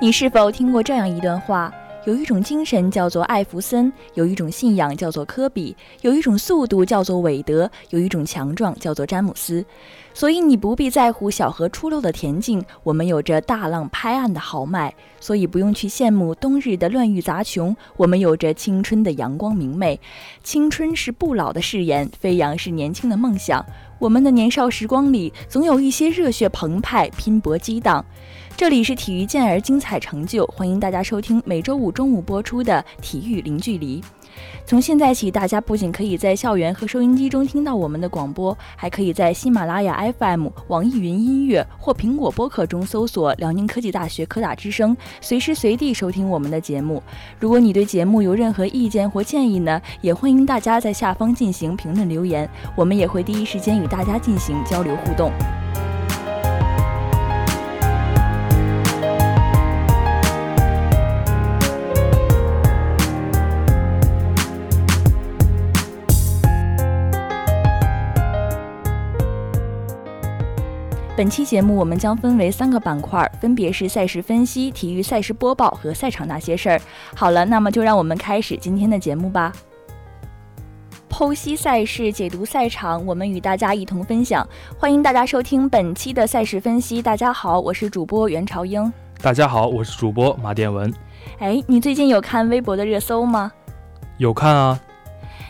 你是否听过这样一段话？有一种精神叫做艾弗森，有一种信仰叫做科比，有一种速度叫做韦德，有一种强壮叫做詹姆斯。所以你不必在乎小河出溜的恬静，我们有着大浪拍岸的豪迈；所以不用去羡慕冬日的乱玉杂琼，我们有着青春的阳光明媚。青春是不老的誓言，飞扬是年轻的梦想。我们的年少时光里，总有一些热血澎湃、拼搏激荡。这里是体育健儿精彩成就，欢迎大家收听每周五中午播出的《体育零距离》。从现在起，大家不仅可以在校园和收音机中听到我们的广播，还可以在喜马拉雅 FM、网易云音乐或苹果播客中搜索辽宁科技大学科大之声，随时随地收听我们的节目。如果你对节目有任何意见或建议呢，也欢迎大家在下方进行评论留言，我们也会第一时间与大家进行交流互动。本期节目我们将分为三个板块，分别是赛事分析、体育赛事播报和赛场那些事儿。好了，那么就让我们开始今天的节目吧。剖析赛事，解读赛场，我们与大家一同分享。欢迎大家收听本期的赛事分析。大家好，我是主播袁朝英。大家好，我是主播马殿文。哎，你最近有看微博的热搜吗？有看啊。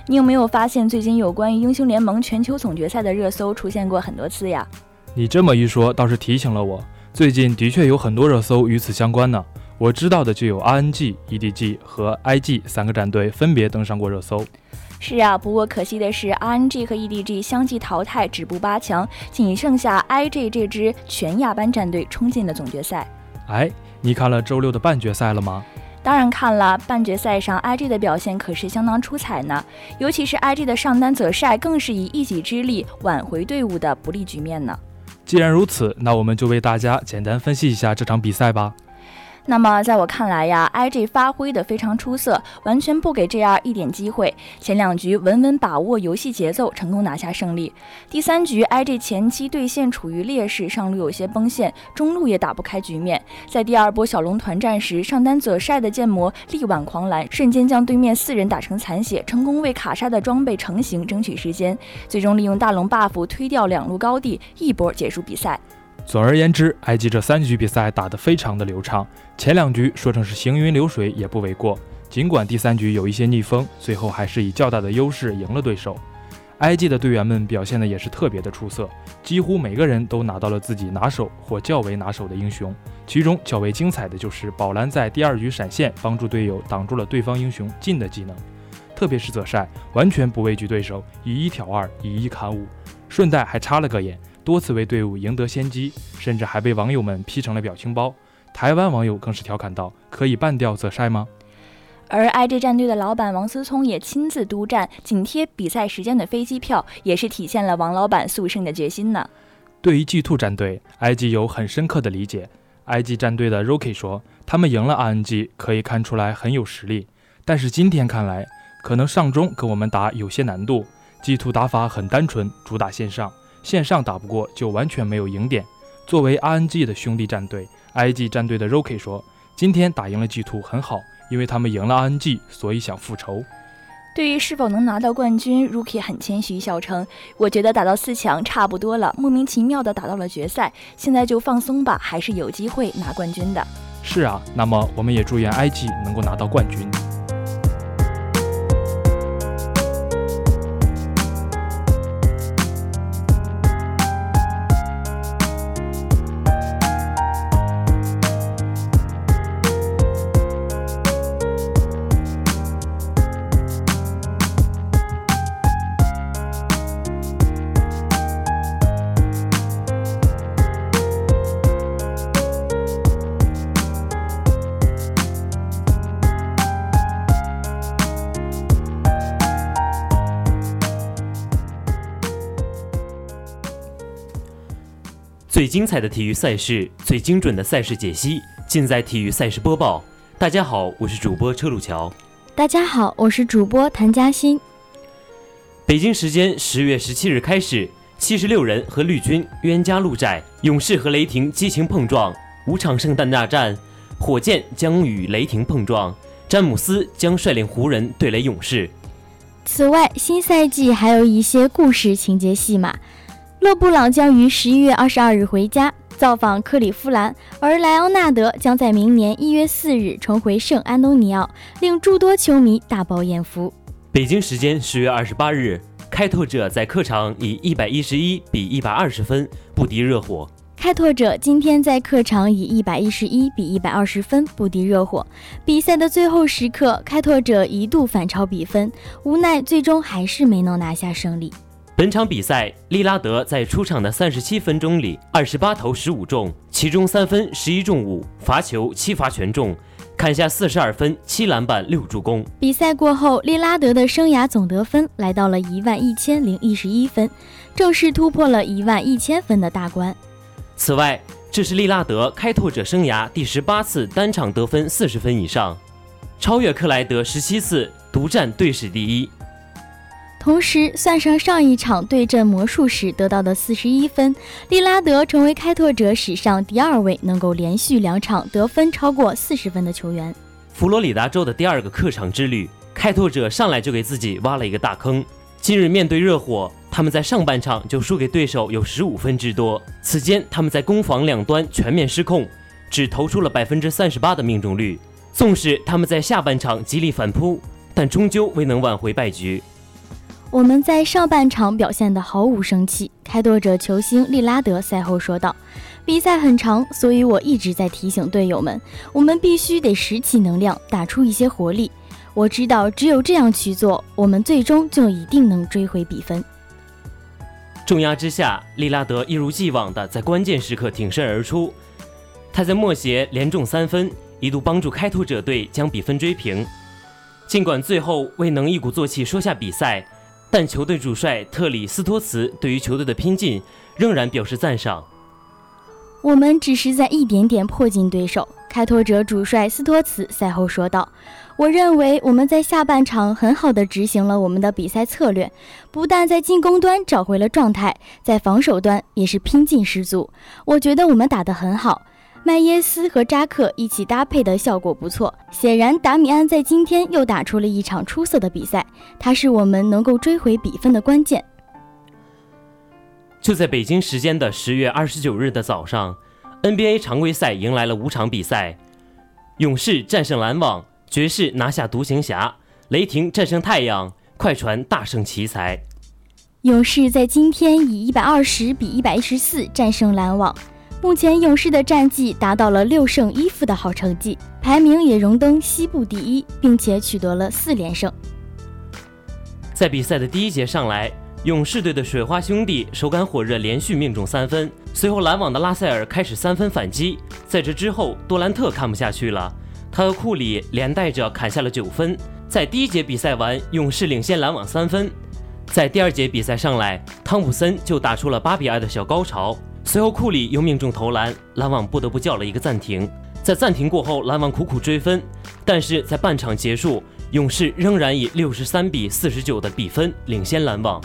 你有没有发现最近有关于英雄联盟全球总决赛的热搜出现过很多次呀？你这么一说，倒是提醒了我，最近的确有很多热搜与此相关呢。我知道的就有 RNG、EDG 和 IG 三个战队分别登上过热搜。是啊，不过可惜的是，RNG 和 EDG 相继淘汰，止步八强，仅剩下 IG 这支全亚班战队冲进了总决赛。哎，你看了周六的半决赛了吗？当然看了，半决赛上 IG 的表现可是相当出彩呢，尤其是 IG 的上单泽晒，更是以一己之力挽回队伍的不利局面呢。既然如此，那我们就为大家简单分析一下这场比赛吧。那么，在我看来呀，IG 发挥的非常出色，完全不给 JR 一点机会。前两局稳稳把握游戏节奏，成功拿下胜利。第三局，IG 前期对线处于劣势，上路有些崩线，中路也打不开局面。在第二波小龙团战时，上单泽晒的剑魔力挽狂澜，瞬间将对面四人打成残血，成功为卡莎的装备成型争取时间，最终利用大龙 buff 推掉两路高地，一波结束比赛。总而言之，IG 这三局比赛打得非常的流畅，前两局说成是行云流水也不为过。尽管第三局有一些逆风，最后还是以较大的优势赢了对手。IG 的队员们表现的也是特别的出色，几乎每个人都拿到了自己拿手或较为拿手的英雄。其中较为精彩的就是宝蓝在第二局闪现，帮助队友挡住了对方英雄进的技能，特别是泽晒完全不畏惧对手，以一挑二，以一砍五，顺带还插了个眼。多次为队伍赢得先机，甚至还被网友们 P 成了表情包。台湾网友更是调侃道：“可以半吊子晒吗？”而 IG 战队的老板王思聪也亲自督战，紧贴比赛时间的飞机票，也是体现了王老板速胜的决心呢。对于 G2 战队，IG 有很深刻的理解。IG 战队的 Rocky 说：“他们赢了 RNG，可以看出来很有实力。但是今天看来，可能上中跟我们打有些难度。G2 打法很单纯，主打线上。”线上打不过就完全没有赢点。作为 RNG 的兄弟战队，IG 战队的 Rocky 说：“今天打赢了 G2 很好，因为他们赢了 RNG，所以想复仇。”对于是否能拿到冠军，Rookie 很谦虚，笑称：“我觉得打到四强差不多了，莫名其妙的打到了决赛，现在就放松吧，还是有机会拿冠军的。”是啊，那么我们也祝愿 IG 能够拿到冠军。最精彩的体育赛事，最精准的赛事解析，尽在体育赛事播报。大家好，我是主播车路桥。大家好，我是主播谭嘉欣。北京时间十月十七日开始，七十六人和绿军冤家路窄，勇士和雷霆激情碰撞，五场圣诞大战，火箭将与雷霆碰撞，詹姆斯将率领湖人对垒勇士。此外，新赛季还有一些故事情节戏码。勒布朗将于十一月二十二日回家造访克利夫兰，而莱昂纳德将在明年一月四日重回圣安东尼奥，令诸多球迷大饱眼福。北京时间十月二十八日，开拓者在客场以一百一十一比一百二十分不敌热火。开拓者今天在客场以一百一十一比一百二十分不敌热火。比赛的最后时刻，开拓者一度反超比分，无奈最终还是没能拿下胜利。本场比赛，利拉德在出场的三十七分钟里，二十八投十五中，其中三分十一中五，罚球七罚全中，砍下四十二分、七篮板、六助攻。比赛过后，利拉德的生涯总得分来到了一万一千零一十一分，正式突破了一万一千分的大关。此外，这是利拉德开拓者生涯第十八次单场得分四十分以上，超越克莱德十七次，独占队史第一。同时，算上上一场对阵魔术时得到的四十一分，利拉德成为开拓者史上第二位能够连续两场得分超过四十分的球员。佛罗里达州的第二个客场之旅，开拓者上来就给自己挖了一个大坑。今日面对热火，他们在上半场就输给对手有十五分之多，此间他们在攻防两端全面失控，只投出了百分之三十八的命中率。纵使他们在下半场极力反扑，但终究未能挽回败局。我们在上半场表现得毫无生气，开拓者球星利拉德赛后说道：“比赛很长，所以我一直在提醒队友们，我们必须得拾起能量，打出一些活力。我知道，只有这样去做，我们最终就一定能追回比分。”重压之下，利拉德一如既往地在关键时刻挺身而出，他在末节连中三分，一度帮助开拓者队将比分追平。尽管最后未能一鼓作气收下比赛。但球队主帅特里斯托茨对于球队的拼劲仍然表示赞赏。我们只是在一点点迫近对手，开拓者主帅斯托茨赛后说道：“我认为我们在下半场很好的执行了我们的比赛策略，不但在进攻端找回了状态，在防守端也是拼劲十足。我觉得我们打得很好。”麦耶斯和扎克一起搭配的效果不错，显然达米安在今天又打出了一场出色的比赛，他是我们能够追回比分的关键。就在北京时间的十月二十九日的早上，NBA 常规赛迎来了五场比赛：勇士战胜篮网，爵士拿下独行侠，雷霆战胜太阳，快船大胜奇才。勇士在今天以一百二十比一百一十四战胜篮网。目前勇士的战绩达到了六胜一负的好成绩，排名也荣登西部第一，并且取得了四连胜。在比赛的第一节上来，勇士队的水花兄弟手感火热，连续命中三分。随后篮网的拉塞尔开始三分反击，在这之后杜兰特看不下去了，他和库里连带着砍下了九分。在第一节比赛完，勇士领先篮网三分。在第二节比赛上来，汤普森就打出了八比二的小高潮。随后，库里又命中投篮，篮网不得不叫了一个暂停。在暂停过后，篮网苦苦追分，但是在半场结束，勇士仍然以六十三比四十九的比分领先篮网。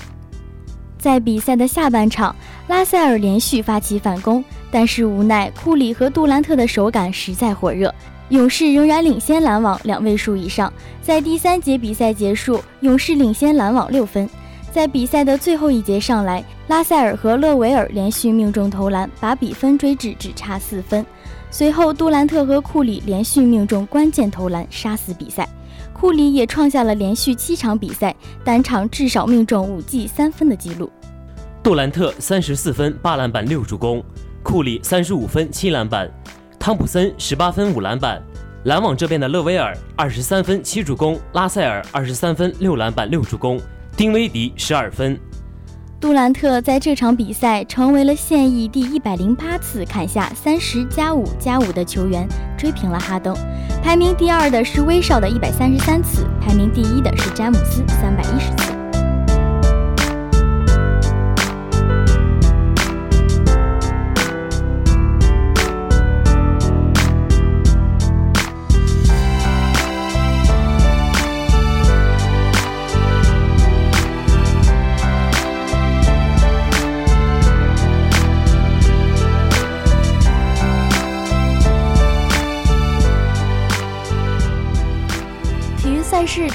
在比赛的下半场，拉塞尔连续发起反攻，但是无奈库里和杜兰特的手感实在火热，勇士仍然领先篮网两位数以上。在第三节比赛结束，勇士领先篮网六分。在比赛的最后一节上来，拉塞尔和勒维尔连续命中投篮，把比分追至只差四分。随后，杜兰特和库里连续命中关键投篮，杀死比赛。库里也创下了连续七场比赛单场至少命中五记三分的纪录。杜兰特三十四分八篮板六助攻，库里三十五分七篮板，汤普森十八分五篮板。篮网这边的勒维尔二十三分七助攻，拉塞尔二十三分六篮板六助攻。丁威迪十二分，杜兰特在这场比赛成为了现役第一百零八次砍下三十加五加五的球员，追平了哈登。排名第二的是威少的一百三十三次，排名第一的是詹姆斯三百一十次。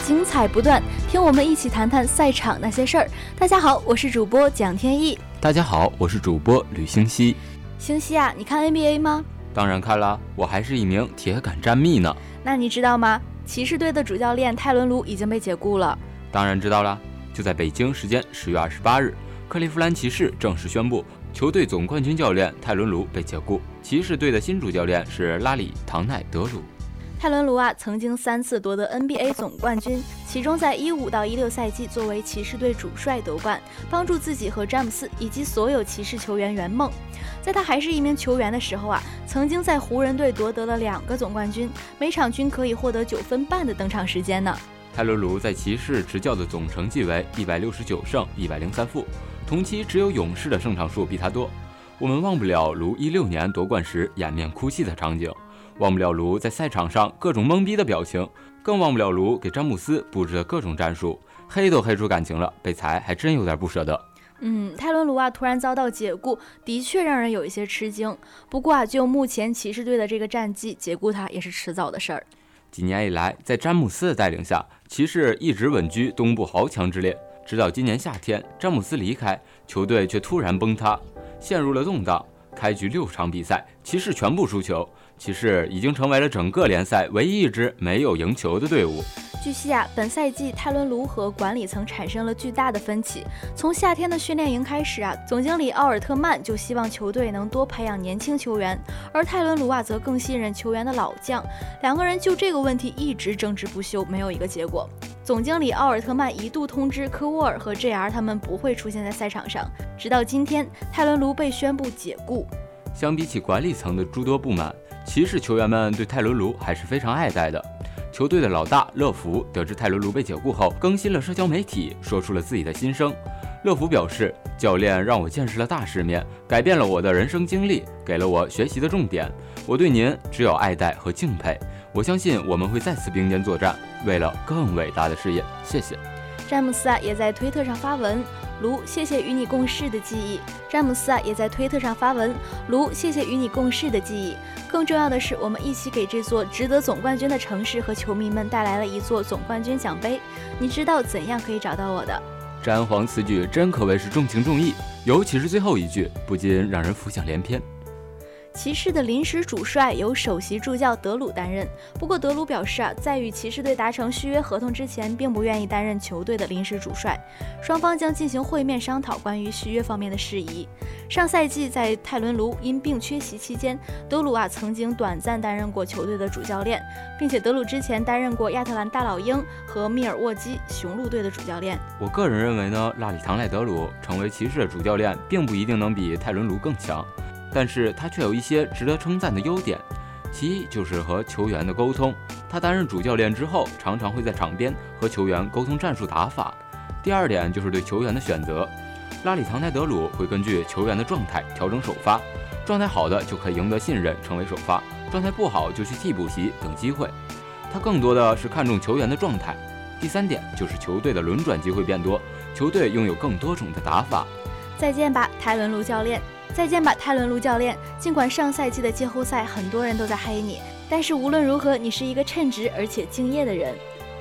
精彩不断，听我们一起谈谈赛场那些事儿。大家好，我是主播蒋天意。大家好，我是主播吕星熙。星熙啊，你看 NBA 吗？当然看了，我还是一名铁杆战迷呢。那你知道吗？骑士队的主教练泰伦卢已经被解雇了。当然知道了，就在北京时间十月二十八日，克利夫兰骑士正式宣布，球队总冠军教练泰伦卢被解雇，骑士队的新主教练是拉里·唐奈德鲁。泰伦卢啊，曾经三次夺得 NBA 总冠军，其中在一五到一六赛季作为骑士队主帅夺冠，帮助自己和詹姆斯以及所有骑士球员圆梦。在他还是一名球员的时候啊，曾经在湖人队夺得了两个总冠军，每场均可以获得九分半的登场时间呢。泰伦卢在骑士执教的总成绩为一百六十九胜一百零三负，同期只有勇士的胜场数比他多。我们忘不了卢一六年夺冠时掩面哭泣的场景，忘不了卢在赛场上各种懵逼的表情，更忘不了卢给詹姆斯布置的各种战术，黑都黑出感情了，被裁还真有点不舍得。嗯，泰伦卢啊突然遭到解雇，的确让人有一些吃惊。不过啊，就目前骑士队的这个战绩，解雇他也是迟早的事儿。几年以来，在詹姆斯的带领下，骑士一直稳居东部豪强之列。直到今年夏天，詹姆斯离开，球队却突然崩塌，陷入了动荡。开局六场比赛，骑士全部输球，骑士已经成为了整个联赛唯一一支没有赢球的队伍。据悉啊，本赛季泰伦卢和管理层产生了巨大的分歧。从夏天的训练营开始啊，总经理奥尔特曼就希望球队能多培养年轻球员，而泰伦卢啊则更信任球员的老将。两个人就这个问题一直争执不休，没有一个结果。总经理奥尔特曼一度通知科沃尔和 JR 他们不会出现在赛场上，直到今天，泰伦卢被宣布解雇。相比起管理层的诸多不满，骑士球员们对泰伦卢还是非常爱戴的。球队的老大乐福得知泰伦卢被解雇后，更新了社交媒体，说出了自己的心声。乐福表示：“教练让我见识了大世面，改变了我的人生经历，给了我学习的重点。我对您只有爱戴和敬佩。我相信我们会再次并肩作战，为了更伟大的事业。谢谢。”詹姆斯啊，也在推特上发文。卢，谢谢与你共事的记忆。詹姆斯啊，也在推特上发文。卢，谢谢与你共事的记忆。更重要的是，我们一起给这座值得总冠军的城市和球迷们带来了一座总冠军奖杯。你知道怎样可以找到我的？詹皇此举真可谓是重情重义，尤其是最后一句，不禁让人浮想联翩。骑士的临时主帅由首席助教德鲁担任。不过德鲁表示啊，在与骑士队达成续约合同之前，并不愿意担任球队的临时主帅。双方将进行会面商讨关于续约方面的事宜。上赛季在泰伦卢因病缺席期间，德鲁啊曾经短暂担任过球队的主教练，并且德鲁之前担任过亚特兰大老鹰和密尔沃基雄鹿队的主教练。我个人认为呢，拉里唐奈德鲁成为骑士的主教练，并不一定能比泰伦卢更强。但是他却有一些值得称赞的优点，其一就是和球员的沟通。他担任主教练之后，常常会在场边和球员沟通战术打法。第二点就是对球员的选择，拉里唐泰德鲁会根据球员的状态调整首发，状态好的就可以赢得信任，成为首发；状态不好就去替补席等机会。他更多的是看重球员的状态。第三点就是球队的轮转机会变多，球队拥有更多种的打法。再见吧，泰伦卢教练。再见吧，泰伦卢教练。尽管上赛季的季后赛很多人都在黑你，但是无论如何，你是一个称职而且敬业的人。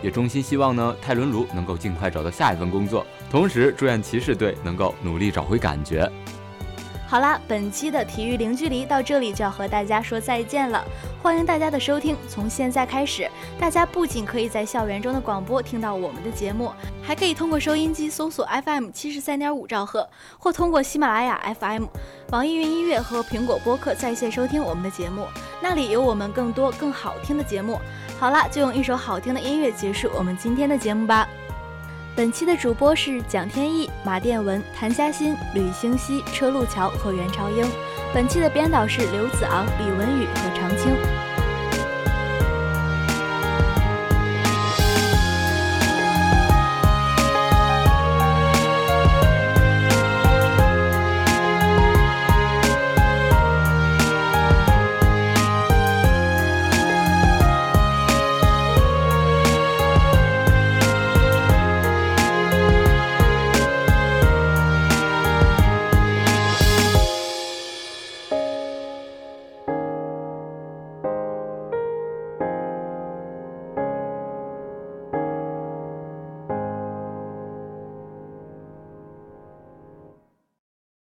也衷心希望呢，泰伦卢能够尽快找到下一份工作，同时祝愿骑士队能够努力找回感觉。好啦，本期的体育零距离到这里就要和大家说再见了。欢迎大家的收听，从现在开始，大家不仅可以在校园中的广播听到我们的节目，还可以通过收音机搜索 FM 七十三点五兆赫，或通过喜马拉雅 FM、网易云音乐和苹果播客在线收听我们的节目，那里有我们更多更好听的节目。好啦，就用一首好听的音乐结束我们今天的节目吧。本期的主播是蒋天翼、马殿文、谭嘉欣、吕星熙、车路桥和袁朝英。本期的编导是刘子昂、李文宇和常青。